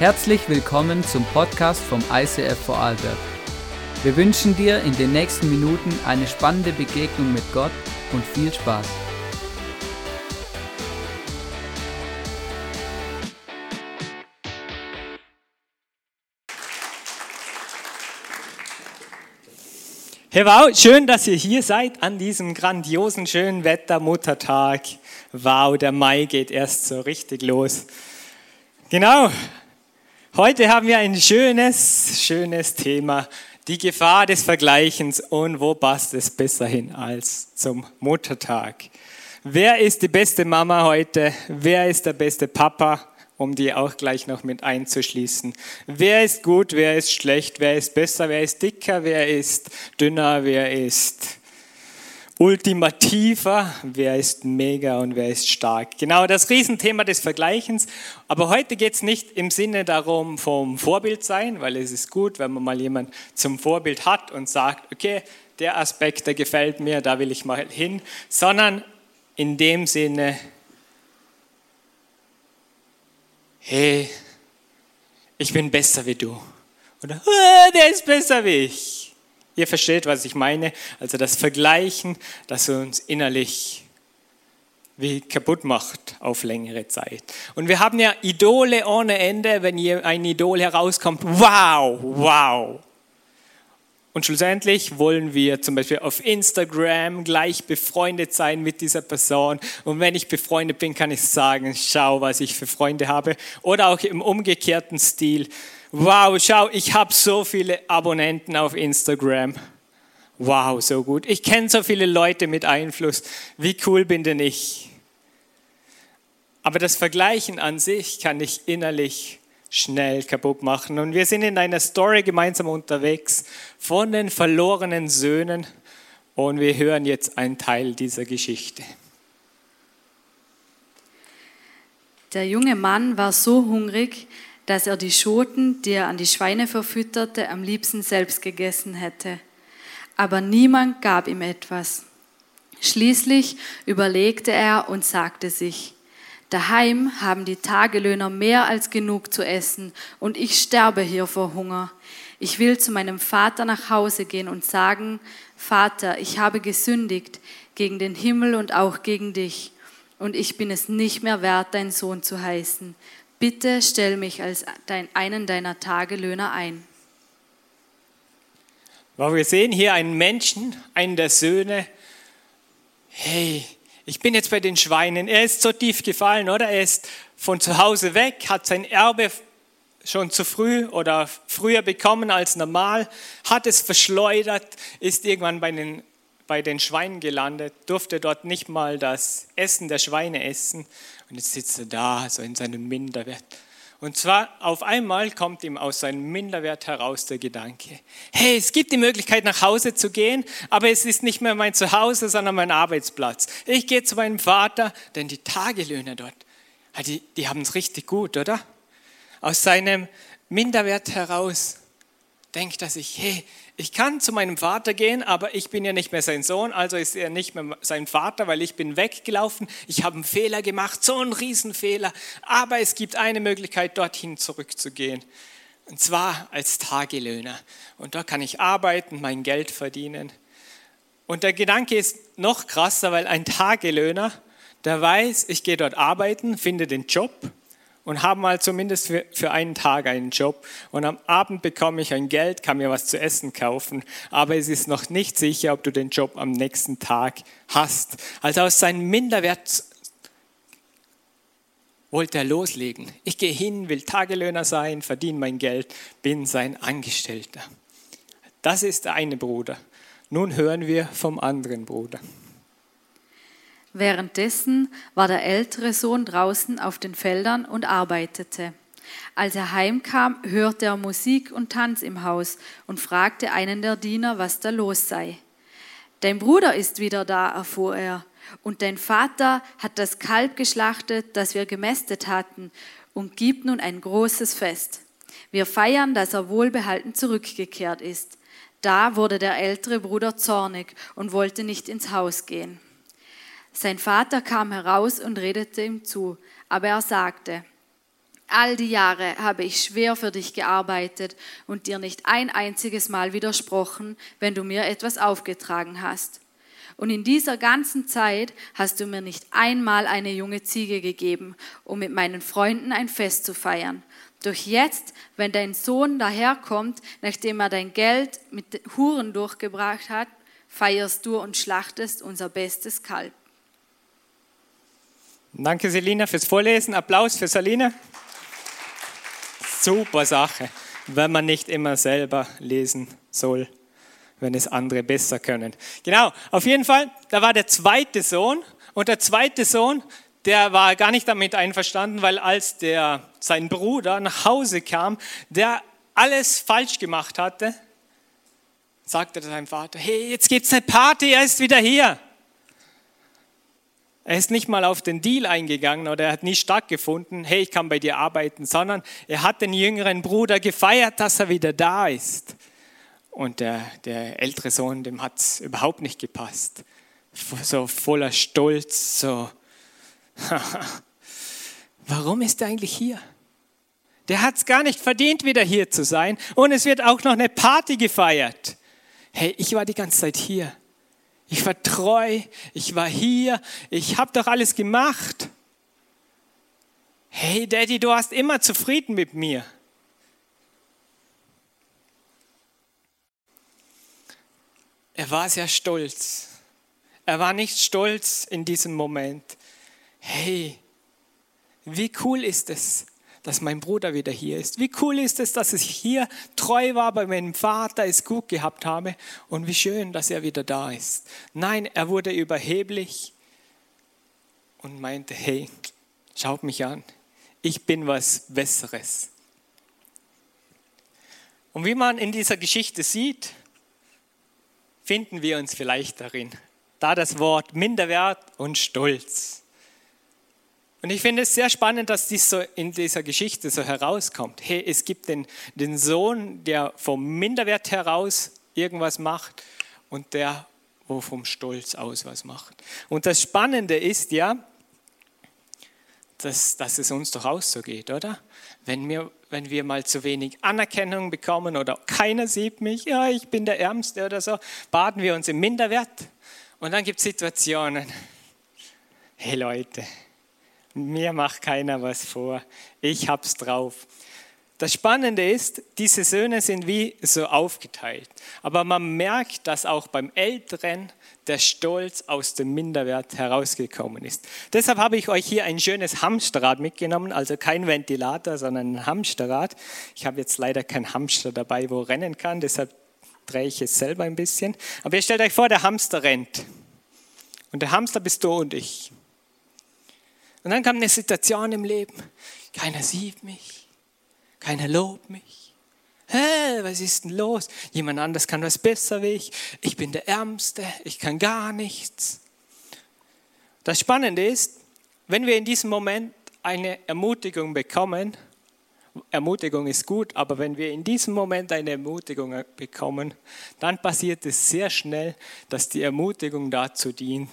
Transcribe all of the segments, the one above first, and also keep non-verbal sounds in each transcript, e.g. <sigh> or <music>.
Herzlich willkommen zum Podcast vom ICF Vorarlberg. Wir wünschen dir in den nächsten Minuten eine spannende Begegnung mit Gott und viel Spaß. Hey, wow, schön, dass ihr hier seid an diesem grandiosen, schönen Wetter-Muttertag. Wow, der Mai geht erst so richtig los. Genau, heute haben wir ein schönes, schönes Thema, die Gefahr des Vergleichens und wo passt es besser hin als zum Muttertag. Wer ist die beste Mama heute? Wer ist der beste Papa? um die auch gleich noch mit einzuschließen. Wer ist gut, wer ist schlecht, wer ist besser, wer ist dicker, wer ist dünner, wer ist ultimativer, wer ist mega und wer ist stark. Genau das Riesenthema des Vergleichens. Aber heute geht es nicht im Sinne darum vom Vorbild sein, weil es ist gut, wenn man mal jemand zum Vorbild hat und sagt, okay, der Aspekt, der gefällt mir, da will ich mal hin, sondern in dem Sinne, hey, ich bin besser wie du. Oder, der ist besser wie ich. Ihr versteht, was ich meine. Also das Vergleichen, das uns innerlich wie kaputt macht auf längere Zeit. Und wir haben ja Idole ohne Ende, wenn hier ein Idol herauskommt. Wow, wow. Und schlussendlich wollen wir zum Beispiel auf Instagram gleich befreundet sein mit dieser Person. Und wenn ich befreundet bin, kann ich sagen, schau, was ich für Freunde habe. Oder auch im umgekehrten Stil. Wow, schau, ich habe so viele Abonnenten auf Instagram. Wow, so gut. Ich kenne so viele Leute mit Einfluss. Wie cool bin denn ich? Aber das Vergleichen an sich kann ich innerlich schnell kaputt machen. Und wir sind in einer Story gemeinsam unterwegs von den verlorenen Söhnen und wir hören jetzt einen Teil dieser Geschichte. Der junge Mann war so hungrig, dass er die Schoten, die er an die Schweine verfütterte, am liebsten selbst gegessen hätte. Aber niemand gab ihm etwas. Schließlich überlegte er und sagte sich, Daheim haben die Tagelöhner mehr als genug zu essen und ich sterbe hier vor Hunger. Ich will zu meinem Vater nach Hause gehen und sagen, Vater, ich habe gesündigt gegen den Himmel und auch gegen dich und ich bin es nicht mehr wert, dein Sohn zu heißen. Bitte stell mich als dein, einen deiner Tagelöhner ein. wir sehen hier einen Menschen, einen der Söhne. Hey, ich bin jetzt bei den Schweinen. Er ist so tief gefallen, oder? Er ist von zu Hause weg, hat sein Erbe schon zu früh oder früher bekommen als normal, hat es verschleudert, ist irgendwann bei den, bei den Schweinen gelandet, durfte dort nicht mal das Essen der Schweine essen und jetzt sitzt er da, so in seinem Minderwert. Und zwar auf einmal kommt ihm aus seinem Minderwert heraus der Gedanke, hey, es gibt die Möglichkeit nach Hause zu gehen, aber es ist nicht mehr mein Zuhause, sondern mein Arbeitsplatz. Ich gehe zu meinem Vater, denn die Tagelöhner dort, die, die haben es richtig gut, oder? Aus seinem Minderwert heraus denkt er sich, hey, ich kann zu meinem Vater gehen, aber ich bin ja nicht mehr sein Sohn, also ist er nicht mehr sein Vater, weil ich bin weggelaufen, ich habe einen Fehler gemacht, so einen Riesenfehler, aber es gibt eine Möglichkeit, dorthin zurückzugehen. Und zwar als Tagelöhner. Und dort kann ich arbeiten, mein Geld verdienen. Und der Gedanke ist noch krasser, weil ein Tagelöhner, der weiß, ich gehe dort arbeiten, finde den Job, und habe mal zumindest für, für einen Tag einen Job und am Abend bekomme ich ein Geld, kann mir was zu essen kaufen, aber es ist noch nicht sicher, ob du den Job am nächsten Tag hast. Also aus seinem Minderwert wollte er loslegen. Ich gehe hin, will Tagelöhner sein, verdiene mein Geld, bin sein Angestellter. Das ist der eine Bruder. Nun hören wir vom anderen Bruder. Währenddessen war der ältere Sohn draußen auf den Feldern und arbeitete. Als er heimkam, hörte er Musik und Tanz im Haus und fragte einen der Diener, was da los sei. Dein Bruder ist wieder da, erfuhr er, und dein Vater hat das Kalb geschlachtet, das wir gemästet hatten, und gibt nun ein großes Fest. Wir feiern, dass er wohlbehalten zurückgekehrt ist. Da wurde der ältere Bruder zornig und wollte nicht ins Haus gehen. Sein Vater kam heraus und redete ihm zu, aber er sagte, All die Jahre habe ich schwer für dich gearbeitet und dir nicht ein einziges Mal widersprochen, wenn du mir etwas aufgetragen hast. Und in dieser ganzen Zeit hast du mir nicht einmal eine junge Ziege gegeben, um mit meinen Freunden ein Fest zu feiern. Doch jetzt, wenn dein Sohn daherkommt, nachdem er dein Geld mit Huren durchgebracht hat, feierst du und schlachtest unser bestes Kalb. Danke, Selina, fürs Vorlesen. Applaus für Selina. Super Sache, wenn man nicht immer selber lesen soll, wenn es andere besser können. Genau, auf jeden Fall, da war der zweite Sohn und der zweite Sohn, der war gar nicht damit einverstanden, weil als der, sein Bruder nach Hause kam, der alles falsch gemacht hatte, sagte sein Vater, hey, jetzt gibt es eine Party, er ist wieder hier. Er ist nicht mal auf den Deal eingegangen oder er hat nie stattgefunden, hey, ich kann bei dir arbeiten, sondern er hat den jüngeren Bruder gefeiert, dass er wieder da ist. Und der, der ältere Sohn, dem hat es überhaupt nicht gepasst. So voller Stolz, so, <laughs> warum ist er eigentlich hier? Der hat es gar nicht verdient, wieder hier zu sein. Und es wird auch noch eine Party gefeiert. Hey, ich war die ganze Zeit hier. Ich war treu, ich war hier, ich habe doch alles gemacht. Hey Daddy, du warst immer zufrieden mit mir. Er war sehr stolz. Er war nicht stolz in diesem Moment. Hey, wie cool ist es, dass mein Bruder wieder hier ist. Wie cool ist es, dass ich hier treu war bei meinem Vater, es gut gehabt habe und wie schön, dass er wieder da ist. Nein, er wurde überheblich und meinte, hey, schaut mich an, ich bin was Besseres. Und wie man in dieser Geschichte sieht, finden wir uns vielleicht darin. Da das Wort Minderwert und Stolz. Und ich finde es sehr spannend, dass dies so in dieser Geschichte so herauskommt. Hey, es gibt den, den Sohn, der vom Minderwert heraus irgendwas macht und der, wo vom Stolz aus was macht. Und das Spannende ist ja, dass, dass es uns doch auch so geht, oder? Wenn wir, wenn wir mal zu wenig Anerkennung bekommen oder keiner sieht mich, ja, ich bin der Ärmste oder so, baden wir uns im Minderwert. Und dann gibt es Situationen, hey Leute, mir macht keiner was vor. Ich hab's drauf. Das Spannende ist, diese Söhne sind wie so aufgeteilt. Aber man merkt, dass auch beim Älteren der Stolz aus dem Minderwert herausgekommen ist. Deshalb habe ich euch hier ein schönes Hamsterrad mitgenommen, also kein Ventilator, sondern ein Hamsterrad. Ich habe jetzt leider kein Hamster dabei, wo rennen kann, deshalb drehe ich es selber ein bisschen. Aber ihr stellt euch vor, der Hamster rennt. Und der Hamster bist du und ich. Und dann kam eine Situation im Leben, keiner sieht mich, keiner lobt mich. Hä, was ist denn los? Jemand anders kann was besser wie ich. Ich bin der Ärmste, ich kann gar nichts. Das Spannende ist, wenn wir in diesem Moment eine Ermutigung bekommen, Ermutigung ist gut, aber wenn wir in diesem Moment eine Ermutigung bekommen, dann passiert es sehr schnell, dass die Ermutigung dazu dient,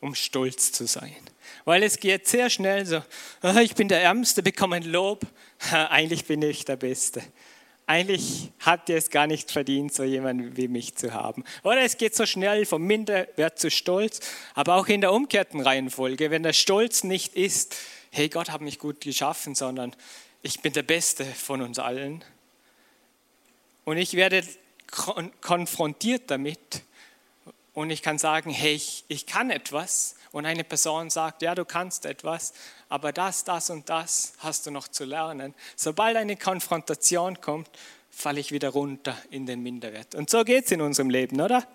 um stolz zu sein. Weil es geht sehr schnell so, ah, ich bin der Ärmste, bekomme ein Lob, <laughs> eigentlich bin ich der Beste. Eigentlich hat ihr es gar nicht verdient, so jemanden wie mich zu haben. Oder es geht so schnell vom Minderwert zu Stolz, aber auch in der umgekehrten Reihenfolge, wenn der Stolz nicht ist, hey, Gott hat mich gut geschaffen, sondern ich bin der Beste von uns allen. Und ich werde konfrontiert damit und ich kann sagen, hey, ich, ich kann etwas und eine Person sagt, ja, du kannst etwas, aber das, das und das hast du noch zu lernen. Sobald eine Konfrontation kommt, falle ich wieder runter in den Minderwert. Und so geht es in unserem Leben, oder?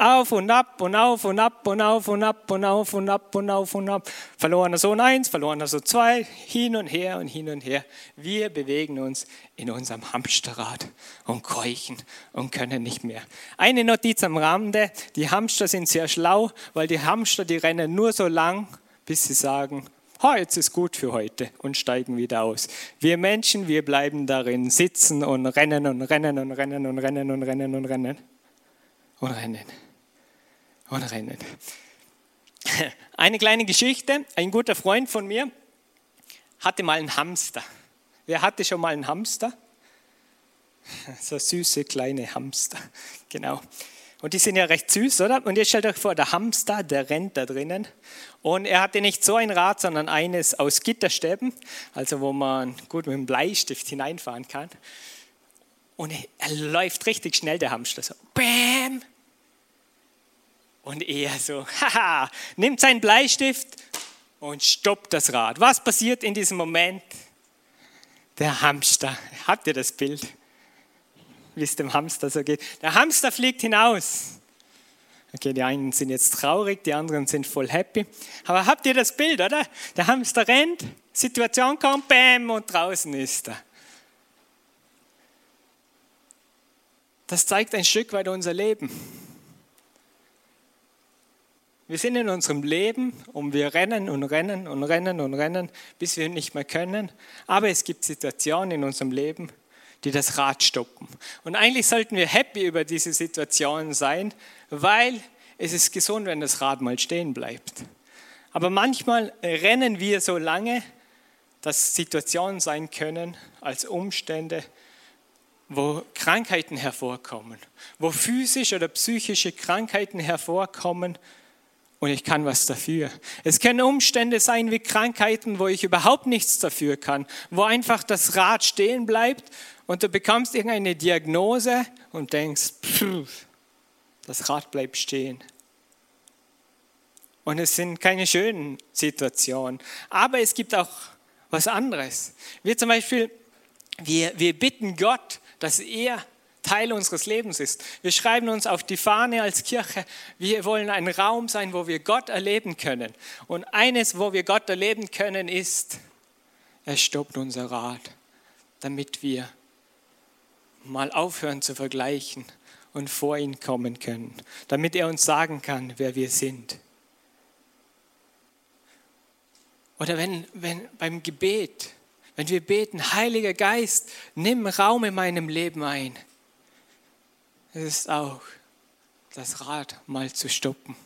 auf und ab und auf und ab und auf und ab und auf und ab und auf und ab. Verlorener Sohn 1, verlorener Sohn 2, hin und her und hin und her. Wir bewegen uns in unserem Hamsterrad und keuchen und können nicht mehr. Eine Notiz am Rande, die Hamster sind sehr schlau, weil die Hamster, die rennen nur so lang, bis sie sagen, ha, jetzt ist gut für heute und steigen wieder aus. Wir Menschen, wir bleiben darin sitzen und rennen und rennen und rennen und rennen und rennen und rennen und rennen. Und rennen. <laughs> Eine kleine Geschichte. Ein guter Freund von mir hatte mal einen Hamster. Wer hatte schon mal einen Hamster? <laughs> So süße kleine Hamster, <laughs> genau. Und die sind ja recht süß, oder? Und jetzt stellt euch vor, der Hamster, der rennt da drinnen. Und er hatte nicht so ein Rad, sondern eines aus Gitterstäben, also wo man gut mit dem Bleistift hineinfahren kann. Und er läuft richtig schnell, der Hamster, so Bäm! Und er so, haha, nimmt seinen Bleistift und stoppt das Rad. Was passiert in diesem Moment? Der Hamster, habt ihr das Bild? wie es dem Hamster so geht. Der Hamster fliegt hinaus. Okay, die einen sind jetzt traurig, die anderen sind voll happy. Aber habt ihr das Bild, oder? Der Hamster rennt, Situation kommt, bam, und draußen ist er. Das zeigt ein Stück weit unser Leben. Wir sind in unserem Leben und wir rennen und rennen und rennen und rennen, bis wir nicht mehr können. Aber es gibt Situationen in unserem Leben, die das Rad stoppen. Und eigentlich sollten wir happy über diese Situation sein, weil es ist gesund, wenn das Rad mal stehen bleibt. Aber manchmal rennen wir so lange, dass Situationen sein können als Umstände, wo Krankheiten hervorkommen, wo physische oder psychische Krankheiten hervorkommen, und ich kann was dafür. Es können Umstände sein wie Krankheiten, wo ich überhaupt nichts dafür kann, wo einfach das Rad stehen bleibt und du bekommst irgendeine Diagnose und denkst, pff, das Rad bleibt stehen. Und es sind keine schönen Situationen. Aber es gibt auch was anderes. Wir zum Beispiel, wir, wir bitten Gott, dass er Teil unseres Lebens ist. Wir schreiben uns auf die Fahne als Kirche, wir wollen ein Raum sein, wo wir Gott erleben können. Und eines, wo wir Gott erleben können, ist, er stoppt unser Rad, damit wir mal aufhören zu vergleichen und vor ihn kommen können, damit er uns sagen kann, wer wir sind. Oder wenn, wenn beim Gebet, wenn wir beten, Heiliger Geist, nimm Raum in meinem Leben ein, ist auch das Rad mal zu stoppen.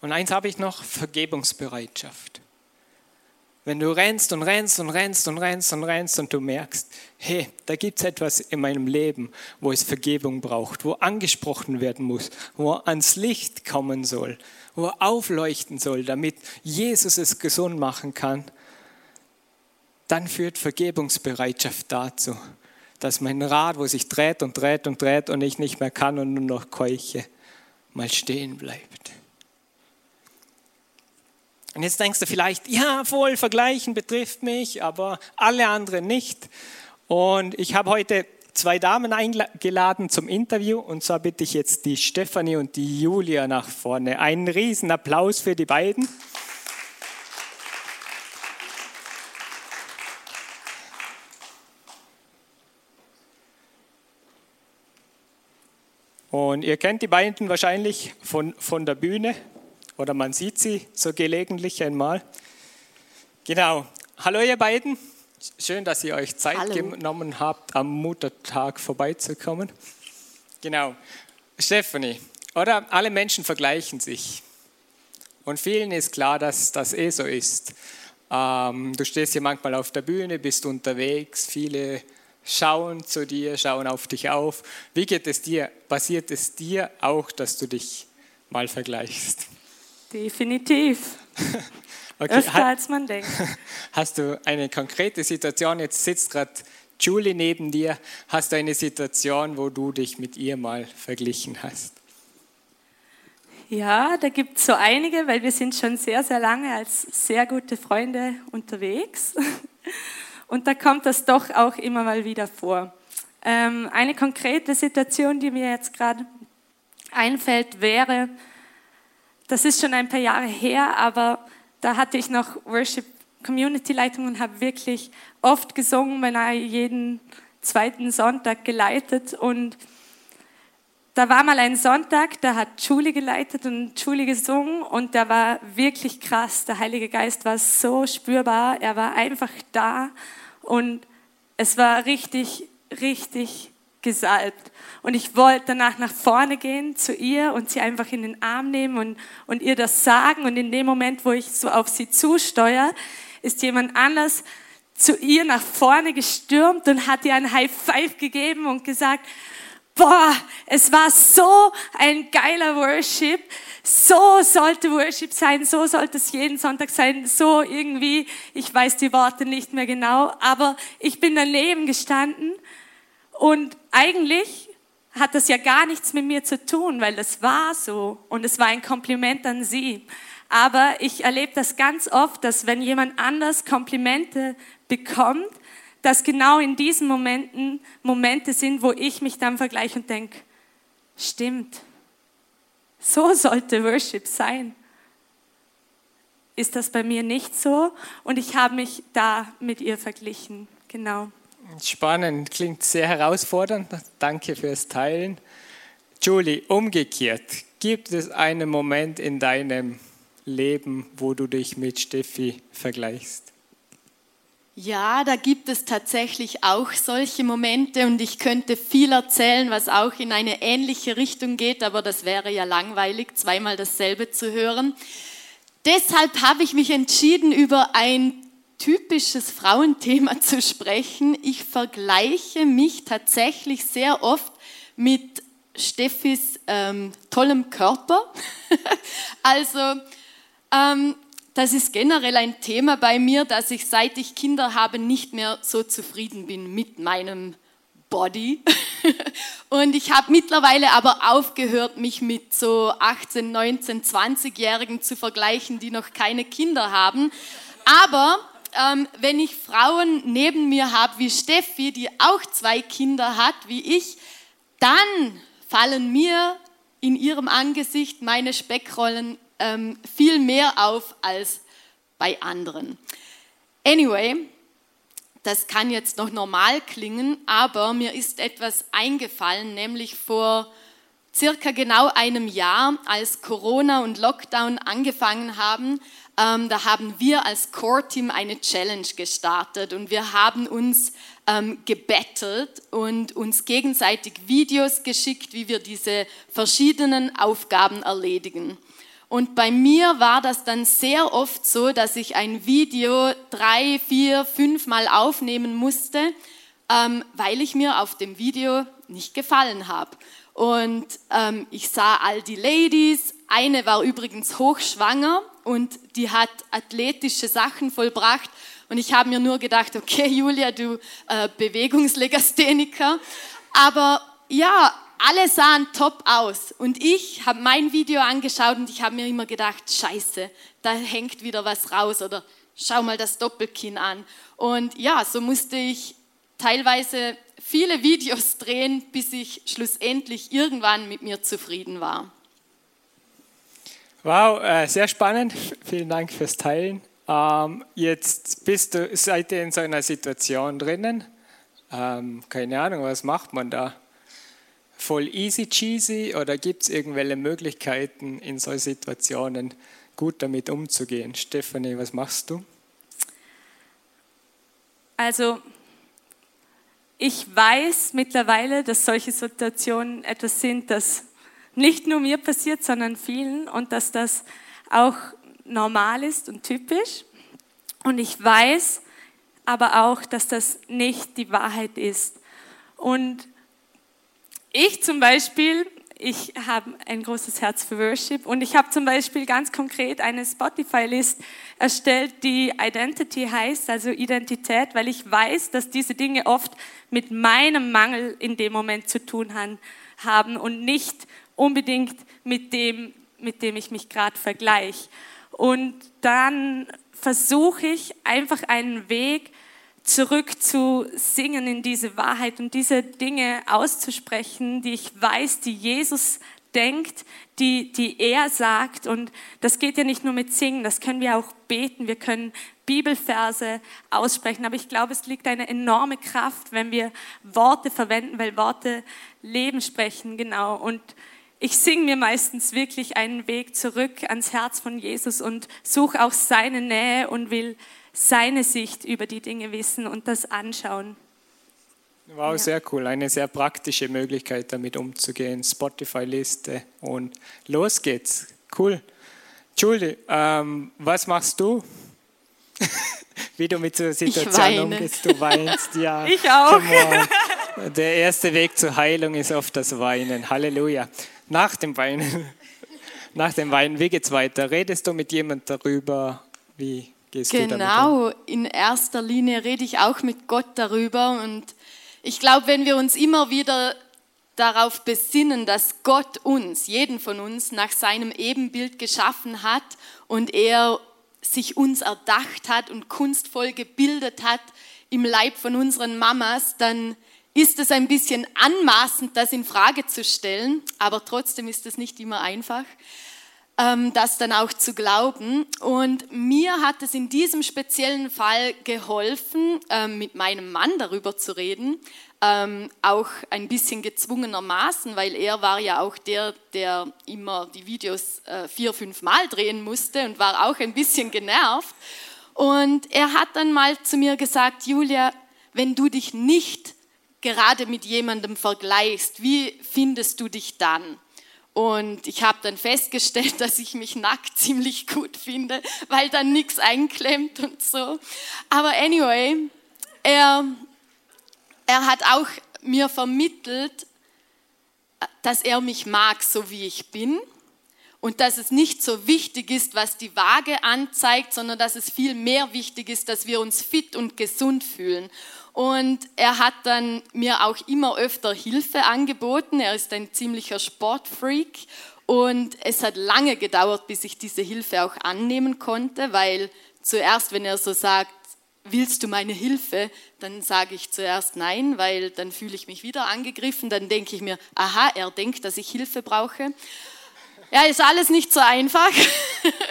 Und eins habe ich noch, Vergebungsbereitschaft. Wenn du rennst und rennst und rennst und rennst und rennst und du merkst, hey, da gibt es etwas in meinem Leben, wo es Vergebung braucht, wo angesprochen werden muss, wo ans Licht kommen soll, wo aufleuchten soll, damit Jesus es gesund machen kann, dann führt Vergebungsbereitschaft dazu, dass mein Rad, wo sich dreht und dreht und dreht und ich nicht mehr kann und nur noch keuche, mal stehen bleibt. Und jetzt denkst du vielleicht, ja, voll vergleichen betrifft mich, aber alle anderen nicht. Und ich habe heute zwei Damen eingeladen zum Interview und zwar bitte ich jetzt die Stefanie und die Julia nach vorne. Einen riesen Applaus für die beiden. Und ihr kennt die beiden wahrscheinlich von, von der Bühne oder man sieht sie so gelegentlich einmal. Genau. Hallo ihr beiden. Schön, dass ihr euch Zeit Hallo. genommen habt, am Muttertag vorbeizukommen. Genau. Stephanie, oder alle Menschen vergleichen sich. Und vielen ist klar, dass das eh so ist. Ähm, du stehst hier manchmal auf der Bühne, bist unterwegs, viele schauen zu dir, schauen auf dich auf. Wie geht es dir? Passiert es dir auch, dass du dich mal vergleichst? Definitiv. <laughs> okay. Öfter als man <laughs> denkt. Hast du eine konkrete Situation? Jetzt sitzt gerade Julie neben dir. Hast du eine Situation, wo du dich mit ihr mal verglichen hast? Ja, da gibt es so einige, weil wir sind schon sehr, sehr lange als sehr gute Freunde unterwegs. <laughs> Und da kommt das doch auch immer mal wieder vor. Ähm, eine konkrete Situation, die mir jetzt gerade einfällt, wäre, das ist schon ein paar Jahre her, aber da hatte ich noch Worship Community Leitung und habe wirklich oft gesungen, beinahe jeden zweiten Sonntag geleitet und da war mal ein Sonntag, da hat Julie geleitet und Julie gesungen und der war wirklich krass. Der Heilige Geist war so spürbar, er war einfach da und es war richtig, richtig gesalbt. Und ich wollte danach nach vorne gehen zu ihr und sie einfach in den Arm nehmen und, und ihr das sagen. Und in dem Moment, wo ich so auf sie zusteuere, ist jemand anders zu ihr nach vorne gestürmt und hat ihr ein High Five gegeben und gesagt, boah, es war so ein geiler Worship. So sollte Worship sein, so sollte es jeden Sonntag sein, so irgendwie, ich weiß die Worte nicht mehr genau, aber ich bin daneben gestanden und eigentlich hat das ja gar nichts mit mir zu tun, weil das war so und es war ein Kompliment an sie. Aber ich erlebe das ganz oft, dass wenn jemand anders Komplimente bekommt, dass genau in diesen Momenten Momente sind, wo ich mich dann vergleiche und denke, stimmt, so sollte Worship sein. Ist das bei mir nicht so? Und ich habe mich da mit ihr verglichen. Genau. Spannend, klingt sehr herausfordernd. Danke fürs Teilen. Julie, umgekehrt, gibt es einen Moment in deinem Leben, wo du dich mit Steffi vergleichst? Ja, da gibt es tatsächlich auch solche Momente und ich könnte viel erzählen, was auch in eine ähnliche Richtung geht, aber das wäre ja langweilig, zweimal dasselbe zu hören. Deshalb habe ich mich entschieden, über ein typisches Frauenthema <laughs> zu sprechen. Ich vergleiche mich tatsächlich sehr oft mit Steffis ähm, tollem Körper. <laughs> also ähm, das ist generell ein Thema bei mir, dass ich seit ich Kinder habe nicht mehr so zufrieden bin mit meinem Body. <laughs> Und ich habe mittlerweile aber aufgehört, mich mit so 18, 19, 20-Jährigen zu vergleichen, die noch keine Kinder haben. Aber ähm, wenn ich Frauen neben mir habe wie Steffi, die auch zwei Kinder hat wie ich, dann fallen mir in ihrem Angesicht meine Speckrollen ähm, viel mehr auf als bei anderen. Anyway, das kann jetzt noch normal klingen, aber mir ist etwas eingefallen, nämlich vor circa genau einem Jahr, als Corona und Lockdown angefangen haben, ähm, da haben wir als Core-Team eine Challenge gestartet und wir haben uns ähm, gebettelt und uns gegenseitig Videos geschickt, wie wir diese verschiedenen Aufgaben erledigen. Und bei mir war das dann sehr oft so, dass ich ein Video drei, vier, fünf Mal aufnehmen musste, ähm, weil ich mir auf dem Video nicht gefallen habe. Und ähm, ich sah all die Ladies. Eine war übrigens hochschwanger und die hat athletische Sachen vollbracht. Und ich habe mir nur gedacht, okay, Julia, du äh, Bewegungslegastheniker. Aber ja, alle sahen top aus. Und ich habe mein Video angeschaut und ich habe mir immer gedacht, scheiße, da hängt wieder was raus oder schau mal das Doppelkinn an. Und ja, so musste ich teilweise viele <laughs> Videos drehen, bis ich schlussendlich irgendwann mit mir zufrieden war. Wow, äh, sehr spannend. Vielen Dank fürs Teilen. Ähm, jetzt bist du, seid ihr in so einer Situation drinnen. Ähm, keine Ahnung, was macht man da? Voll easy cheesy oder gibt es irgendwelche Möglichkeiten in solchen Situationen gut damit umzugehen? Stefanie, was machst du? Also ich weiß mittlerweile, dass solche Situationen etwas sind, das nicht nur mir passiert, sondern vielen und dass das auch normal ist und typisch. Und ich weiß aber auch, dass das nicht die Wahrheit ist. Und ich zum Beispiel, ich habe ein großes Herz für Worship und ich habe zum Beispiel ganz konkret eine Spotify-List erstellt, die Identity heißt, also Identität, weil ich weiß, dass diese Dinge oft mit meinem Mangel in dem Moment zu tun haben und nicht unbedingt mit dem, mit dem ich mich gerade vergleiche. Und dann versuche ich einfach einen Weg, zurück zu singen in diese Wahrheit und diese Dinge auszusprechen, die ich weiß, die Jesus denkt, die, die er sagt. Und das geht ja nicht nur mit Singen, das können wir auch beten, wir können Bibelverse aussprechen. Aber ich glaube, es liegt eine enorme Kraft, wenn wir Worte verwenden, weil Worte Leben sprechen, genau. Und ich singe mir meistens wirklich einen Weg zurück ans Herz von Jesus und suche auch seine Nähe und will seine Sicht über die Dinge wissen und das anschauen. Wow, ja. sehr cool. Eine sehr praktische Möglichkeit, damit umzugehen. Spotify-Liste und los geht's. Cool. Julie, ähm, was machst du? <laughs> wie du mit so Situationen umgehst. Du weinst, ja. <laughs> Ich auch. Der erste Weg zur Heilung ist oft das Weinen. Halleluja. Nach dem Weinen, <laughs> nach dem Weinen, wie geht's weiter? Redest du mit jemand darüber? Wie gehst genau, du damit Genau, in erster Linie rede ich auch mit Gott darüber und ich glaube, wenn wir uns immer wieder darauf besinnen, dass Gott uns, jeden von uns, nach seinem Ebenbild geschaffen hat und er sich uns erdacht hat und kunstvoll gebildet hat im Leib von unseren Mamas, dann ist es ein bisschen anmaßend, das in Frage zu stellen, aber trotzdem ist es nicht immer einfach, das dann auch zu glauben. Und mir hat es in diesem speziellen Fall geholfen, ähm, mit meinem Mann darüber zu reden, ähm, auch ein bisschen gezwungenermaßen, weil er war ja auch der, der immer die Videos äh, vier, fünf Mal drehen musste und war auch ein bisschen genervt. Und er hat dann mal zu mir gesagt, Julia, wenn du dich nicht gerade mit jemandem vergleichst, wie findest du dich dann? Und ich habe dann festgestellt, <laughs> dass ich mich nackt ziemlich gut finde, weil dann nichts einklemmt und so. Aber anyway, er, er hat auch mir vermittelt, dass er mich mag, so wie ich bin. Und dass es nicht so wichtig ist, was die Waage anzeigt, sondern dass es viel mehr wichtig ist, dass wir uns fit und gesund fühlen. Und er hat dann mir auch immer öfter Hilfe angeboten. Er ist ein ziemlicher Sportfreak. Und es hat lange gedauert, bis ich diese Hilfe auch annehmen konnte, weil zuerst, wenn er so sagt, willst du meine Hilfe? Dann sage ich zuerst nein, weil dann fühle ich mich wieder angegriffen. Dann denke ich mir, aha, er denkt, dass ich Hilfe brauche. Ja, ist alles nicht so einfach.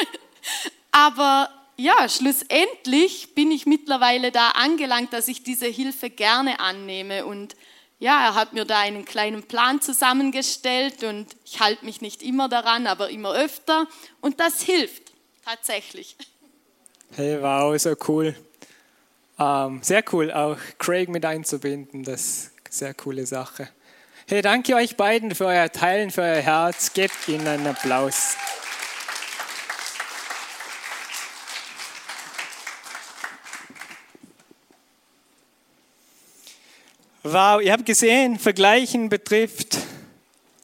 <laughs> Aber ja, schlussendlich bin ich mittlerweile da angelangt, dass ich diese Hilfe gerne annehme. Und ja, er hat mir da einen kleinen Plan zusammengestellt und ich halte mich nicht immer daran, aber immer öfter. Und das hilft tatsächlich. Hey, wow, so cool. Ähm, sehr cool, auch Craig mit einzubinden, das ist eine sehr coole Sache. Hey, danke euch beiden für euer Teilen, für euer Herz. Gebt ihnen einen Applaus. Wow, ihr habt gesehen, Vergleichen betrifft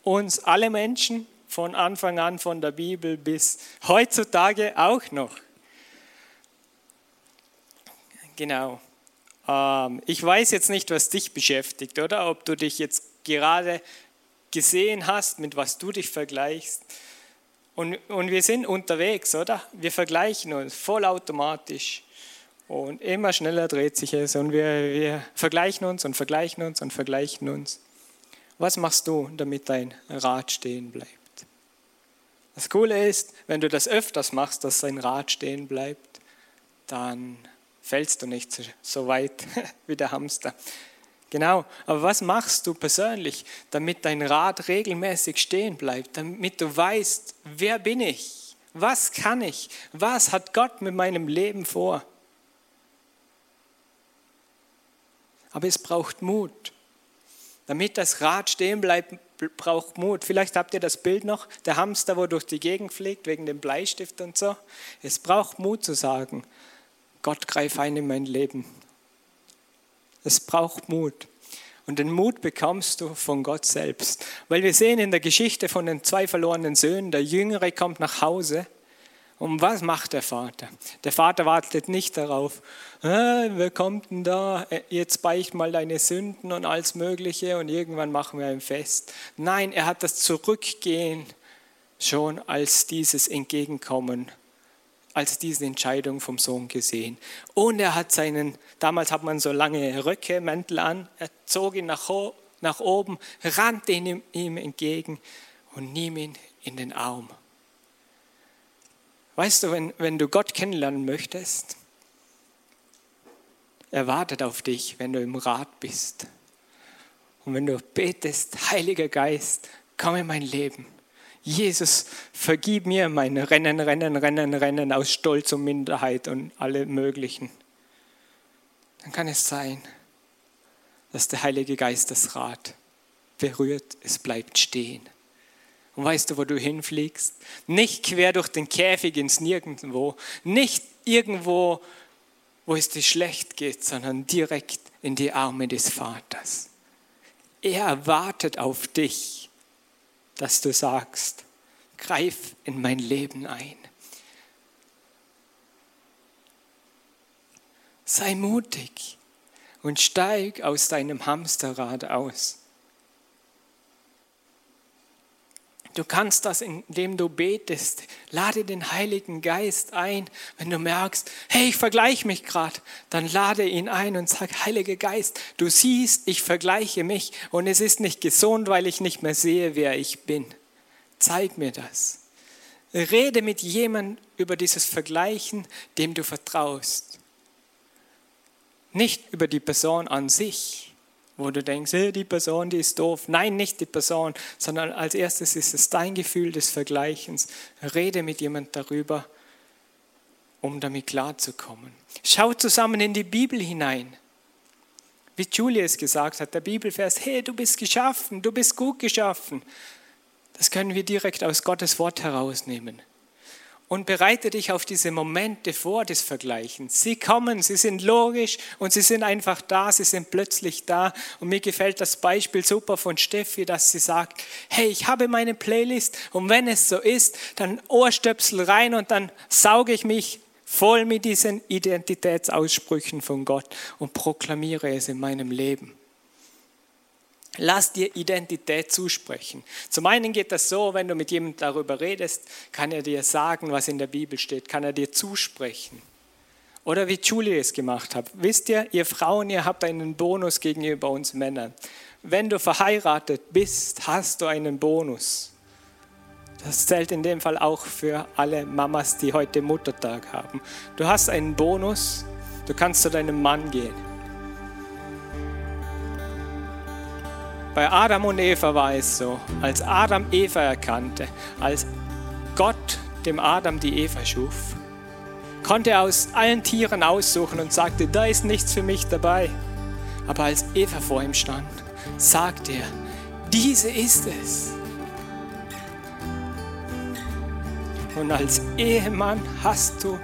uns alle Menschen von Anfang an, von der Bibel bis heutzutage auch noch. Genau. Ähm, ich weiß jetzt nicht, was dich beschäftigt, oder? Ob du dich jetzt gerade gesehen hast, mit was du dich vergleichst. Und, und wir sind unterwegs, oder? Wir vergleichen uns vollautomatisch. Und immer schneller dreht sich es und wir, wir vergleichen uns und vergleichen uns und vergleichen uns. Was machst du, damit dein Rad stehen bleibt? Das Coole ist, wenn du das öfters machst, dass dein Rad stehen bleibt, dann fällst du nicht so weit <laughs> wie der Hamster. Genau, aber was machst du persönlich, damit dein Rad regelmäßig stehen bleibt, damit du weißt, wer bin ich, was kann ich, was hat Gott mit meinem Leben vor? Aber es braucht Mut. Damit das Rad stehen bleibt, braucht Mut. Vielleicht habt ihr das Bild noch, der Hamster, wo durch die Gegend fliegt, wegen dem Bleistift und so. Es braucht Mut zu sagen, Gott greif ein in mein Leben. Es braucht Mut. Und den Mut bekommst du von Gott selbst. Weil wir sehen in der Geschichte von den zwei verlorenen Söhnen, der Jüngere kommt nach Hause. Und was macht der Vater? Der Vater wartet nicht darauf, ah, wer kommt denn da, jetzt beicht mal deine Sünden und alles Mögliche und irgendwann machen wir ein Fest. Nein, er hat das Zurückgehen schon als dieses Entgegenkommen als diese Entscheidung vom Sohn gesehen. Und er hat seinen, damals hat man so lange Röcke, Mäntel an, er zog ihn nach, nach oben, rannte ihm, ihm entgegen und nahm ihn in den Arm. Weißt du, wenn, wenn du Gott kennenlernen möchtest, er wartet auf dich, wenn du im Rat bist. Und wenn du betest, Heiliger Geist, komm in mein Leben Jesus, vergib mir mein Rennen, Rennen, Rennen, Rennen aus Stolz und Minderheit und alle möglichen. Dann kann es sein, dass der Heilige Geist das Rad berührt, es bleibt stehen. Und weißt du, wo du hinfliegst? Nicht quer durch den Käfig ins Nirgendwo, nicht irgendwo, wo es dir schlecht geht, sondern direkt in die Arme des Vaters. Er wartet auf dich, dass du sagst, greif in mein Leben ein. Sei mutig und steig aus deinem Hamsterrad aus. Du kannst das, indem du betest. Lade den Heiligen Geist ein. Wenn du merkst, hey, ich vergleiche mich gerade, dann lade ihn ein und sag, Heiliger Geist, du siehst, ich vergleiche mich und es ist nicht gesund, weil ich nicht mehr sehe, wer ich bin. Zeig mir das. Rede mit jemandem über dieses Vergleichen, dem du vertraust. Nicht über die Person an sich wo du denkst, hey, die Person, die ist doof. Nein, nicht die Person, sondern als erstes ist es dein Gefühl des Vergleichens. Rede mit jemand darüber, um damit klarzukommen. Schau zusammen in die Bibel hinein. Wie Julia es gesagt hat, der Bibelvers, hey, du bist geschaffen, du bist gut geschaffen. Das können wir direkt aus Gottes Wort herausnehmen und bereite dich auf diese Momente vor des Vergleichens. Sie kommen, sie sind logisch und sie sind einfach da, sie sind plötzlich da. Und mir gefällt das Beispiel super von Steffi, dass sie sagt, hey, ich habe meine Playlist und wenn es so ist, dann Ohrstöpsel rein und dann sauge ich mich voll mit diesen Identitätsaussprüchen von Gott und proklamiere es in meinem Leben. Lass dir Identität zusprechen. Zum einen geht das so, wenn du mit jemandem darüber redest, kann er dir sagen, was in der Bibel steht, kann er dir zusprechen. Oder wie Julie es gemacht hat. Wisst ihr, ihr Frauen, ihr habt einen Bonus gegenüber uns Männern. Wenn du verheiratet bist, hast du einen Bonus. Das zählt in dem Fall auch für alle Mamas, die heute Muttertag haben. Du hast einen Bonus, du kannst zu deinem Mann gehen. Bei Adam und Eva war es so, als Adam Eva erkannte, als Gott dem Adam die Eva schuf, konnte er aus allen Tieren aussuchen und sagte, da ist nichts für mich dabei. Aber als Eva vor ihm stand, sagte er, diese ist es. Und als Ehemann hast du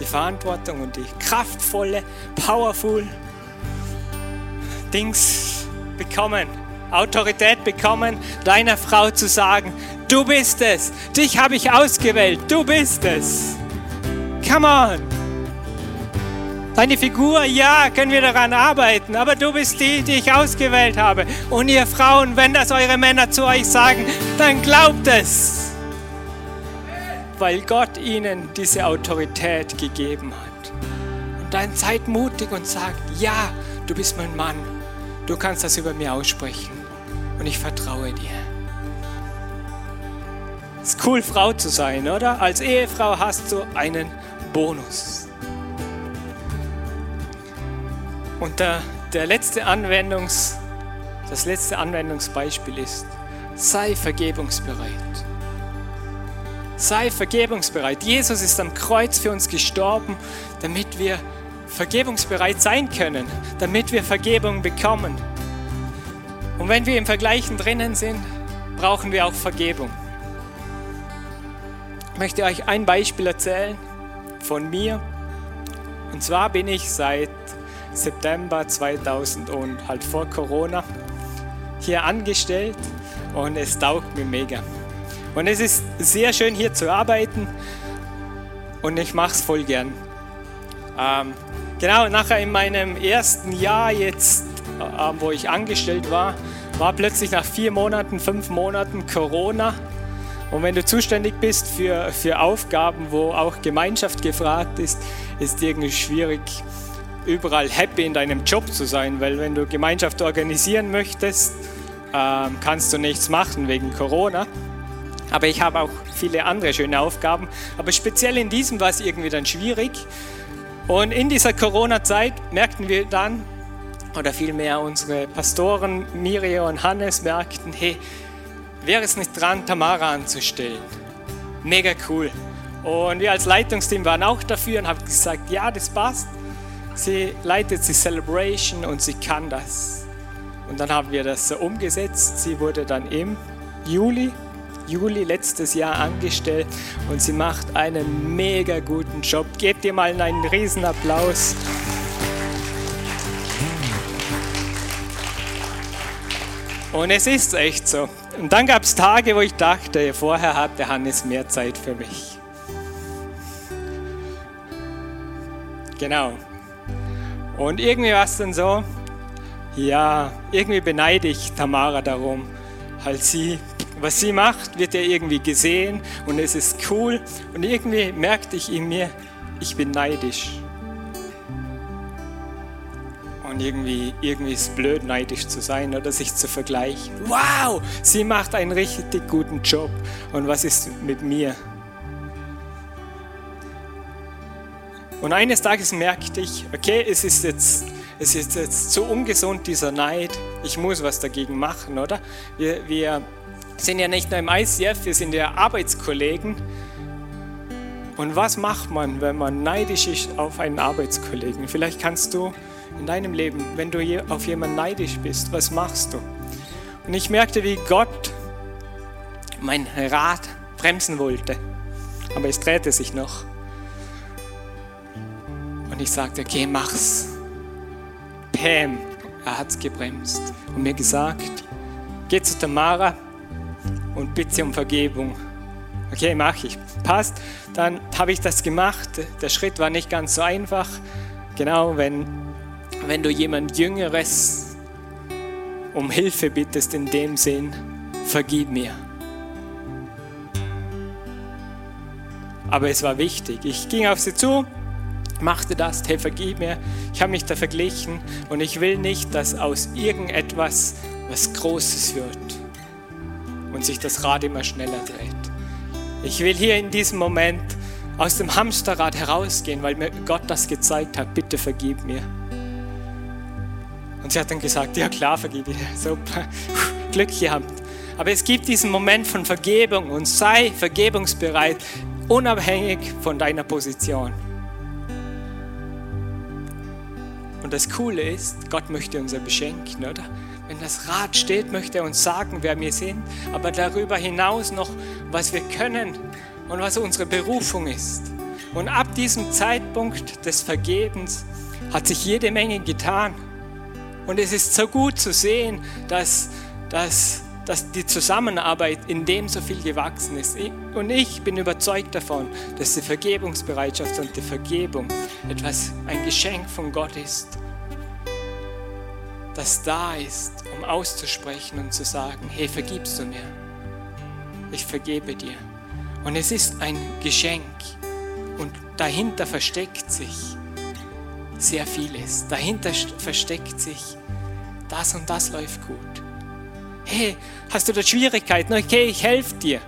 die Verantwortung und die kraftvolle, powerful Dings bekommen, Autorität bekommen, deiner Frau zu sagen, du bist es, dich habe ich ausgewählt, du bist es. Come on. Deine Figur, ja, können wir daran arbeiten, aber du bist die, die ich ausgewählt habe. Und ihr Frauen, wenn das eure Männer zu euch sagen, dann glaubt es. Weil Gott ihnen diese Autorität gegeben hat. Und dann seid mutig und sagt, ja, du bist mein Mann. Du kannst das über mir aussprechen und ich vertraue dir. Es ist cool, Frau zu sein, oder? Als Ehefrau hast du einen Bonus. Und der, der letzte Anwendungs, das letzte Anwendungsbeispiel ist, sei vergebungsbereit. Sei vergebungsbereit. Jesus ist am Kreuz für uns gestorben, damit wir vergebungsbereit sein können, damit wir Vergebung bekommen. Und wenn wir im Vergleichen drinnen sind, brauchen wir auch Vergebung. Ich möchte euch ein Beispiel erzählen von mir. Und zwar bin ich seit September 2000 und halt vor Corona hier angestellt und es taugt mir mega. Und es ist sehr schön hier zu arbeiten und ich mache es voll gern. Ähm, genau, nachher in meinem ersten Jahr jetzt äh, wo ich angestellt war, war plötzlich nach vier Monaten, fünf Monaten Corona. Und wenn du zuständig bist für, für Aufgaben, wo auch Gemeinschaft gefragt ist, ist irgendwie schwierig, überall happy in deinem Job zu sein, weil wenn du Gemeinschaft organisieren möchtest, äh, kannst du nichts machen wegen Corona. Aber ich habe auch viele andere schöne Aufgaben. Aber speziell in diesem war es irgendwie dann schwierig. Und in dieser Corona-Zeit merkten wir dann, oder vielmehr unsere Pastoren Miriam und Hannes merkten, hey, wäre es nicht dran, Tamara anzustellen? Mega cool. Und wir als Leitungsteam waren auch dafür und haben gesagt, ja, das passt. Sie leitet die Celebration und sie kann das. Und dann haben wir das so umgesetzt. Sie wurde dann im Juli Juli letztes Jahr angestellt und sie macht einen mega guten Job. Gebt ihr mal einen riesen Applaus. Und es ist echt so. Und dann gab es Tage, wo ich dachte, vorher hatte Hannes mehr Zeit für mich. Genau. Und irgendwie war es dann so, ja, irgendwie beneide ich Tamara darum. Halt sie, was sie macht, wird ja irgendwie gesehen und es ist cool. Und irgendwie merkte ich in mir, ich bin neidisch. Irgendwie, irgendwie ist blöd, neidisch zu sein oder sich zu vergleichen. Wow, sie macht einen richtig guten Job. Und was ist mit mir? Und eines Tages merkte ich, okay, es ist jetzt, es ist jetzt so ungesund, dieser Neid. Ich muss was dagegen machen, oder? Wir, wir sind ja nicht nur im ICF, wir sind ja Arbeitskollegen. Und was macht man, wenn man neidisch ist auf einen Arbeitskollegen? Vielleicht kannst du in deinem Leben, wenn du auf jemanden neidisch bist, was machst du? Und ich merkte, wie Gott mein Rad bremsen wollte, aber es drehte sich noch. Und ich sagte, okay, mach's. Pam, er hat's gebremst und mir gesagt, geh zu Tamara und bitte um Vergebung. Okay, mach ich. Passt. Dann habe ich das gemacht. Der Schritt war nicht ganz so einfach. Genau, wenn wenn du jemand Jüngeres um Hilfe bittest in dem Sinn, vergib mir. Aber es war wichtig. Ich ging auf sie zu, machte das, hey, vergib mir. Ich habe mich da verglichen und ich will nicht, dass aus irgendetwas was Großes wird und sich das Rad immer schneller dreht. Ich will hier in diesem Moment aus dem Hamsterrad herausgehen, weil mir Gott das gezeigt hat. Bitte vergib mir. Und sie hat dann gesagt, ja klar, vergebe ich. <laughs> Super, Glück gehabt. Aber es gibt diesen Moment von Vergebung und sei vergebungsbereit, unabhängig von deiner Position. Und das Coole ist, Gott möchte uns ja beschenken, oder? Wenn das Rad steht, möchte er uns sagen, wer wir sind, aber darüber hinaus noch, was wir können und was unsere Berufung ist. Und ab diesem Zeitpunkt des Vergebens hat sich jede Menge getan. Und es ist so gut zu sehen, dass, dass, dass die Zusammenarbeit in dem so viel gewachsen ist. Und ich bin überzeugt davon, dass die Vergebungsbereitschaft und die Vergebung etwas, ein Geschenk von Gott ist, das da ist, um auszusprechen und zu sagen, hey, vergibst du mir? Ich vergebe dir. Und es ist ein Geschenk und dahinter versteckt sich sehr vieles. Dahinter versteckt sich, das und das läuft gut. Hey, hast du da Schwierigkeiten? Okay, ich helfe dir.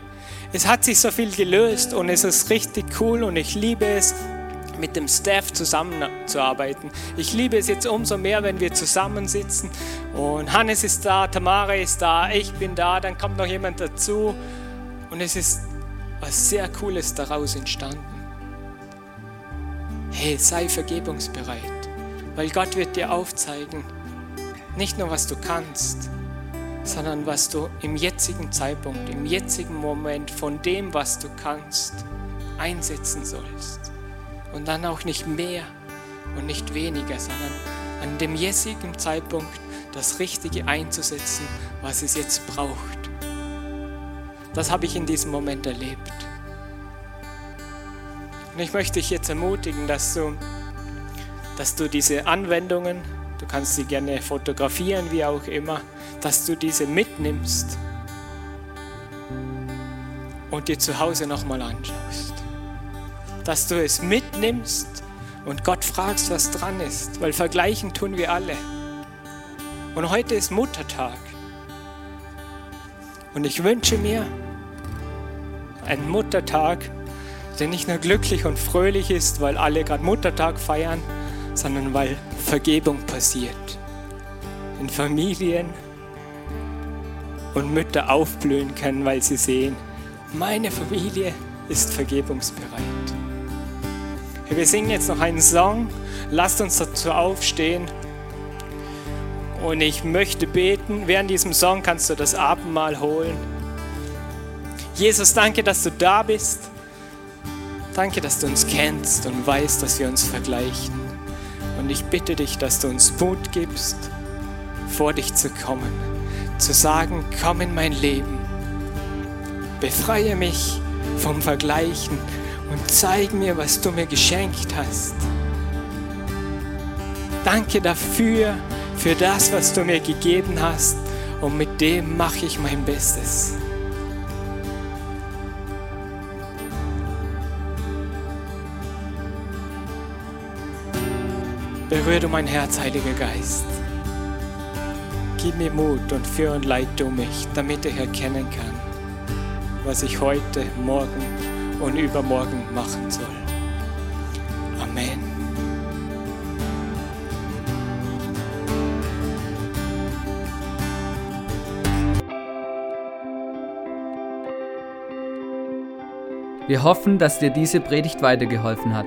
Es hat sich so viel gelöst und es ist richtig cool und ich liebe es, mit dem Staff zusammenzuarbeiten. Ich liebe es jetzt umso mehr, wenn wir zusammensitzen und Hannes ist da, Tamara ist da, ich bin da, dann kommt noch jemand dazu und es ist was sehr Cooles daraus entstanden hey, sei vergebungsbereit, weil Gott wird dir aufzeigen, nicht nur was du kannst, sondern was du im jetzigen Zeitpunkt, im jetzigen Moment von dem, was du kannst, einsetzen sollst. Und dann auch nicht mehr und nicht weniger, sondern an dem jetzigen Zeitpunkt das Richtige einzusetzen, was es jetzt braucht. Das habe ich in diesem Moment erlebt. Und ich möchte dich jetzt ermutigen, dass du, dass du diese Anwendungen, du kannst sie gerne fotografieren, wie auch immer, dass du diese mitnimmst und dir zu Hause nochmal anschaust. Dass du es mitnimmst und Gott fragst, was dran ist, weil vergleichen tun wir alle. Und heute ist Muttertag. Und ich wünsche mir einen Muttertag, der nicht nur glücklich und fröhlich ist, weil alle gerade Muttertag feiern, sondern weil Vergebung passiert. In Familien und Mütter aufblühen können, weil sie sehen, meine Familie ist vergebungsbereit. Wir singen jetzt noch einen Song, lasst uns dazu aufstehen. Und ich möchte beten, während diesem Song kannst du das Abendmahl holen. Jesus, danke, dass du da bist. Danke, dass du uns kennst und weißt, dass wir uns vergleichen. Und ich bitte dich, dass du uns Mut gibst, vor dich zu kommen, zu sagen, komm in mein Leben, befreie mich vom Vergleichen und zeig mir, was du mir geschenkt hast. Danke dafür, für das, was du mir gegeben hast und mit dem mache ich mein Bestes. Berühre du mein Herz, Heiliger Geist. Gib mir Mut und führ und leid du mich, damit ich erkennen kann, was ich heute, morgen und übermorgen machen soll. Amen. Wir hoffen, dass dir diese Predigt weitergeholfen hat.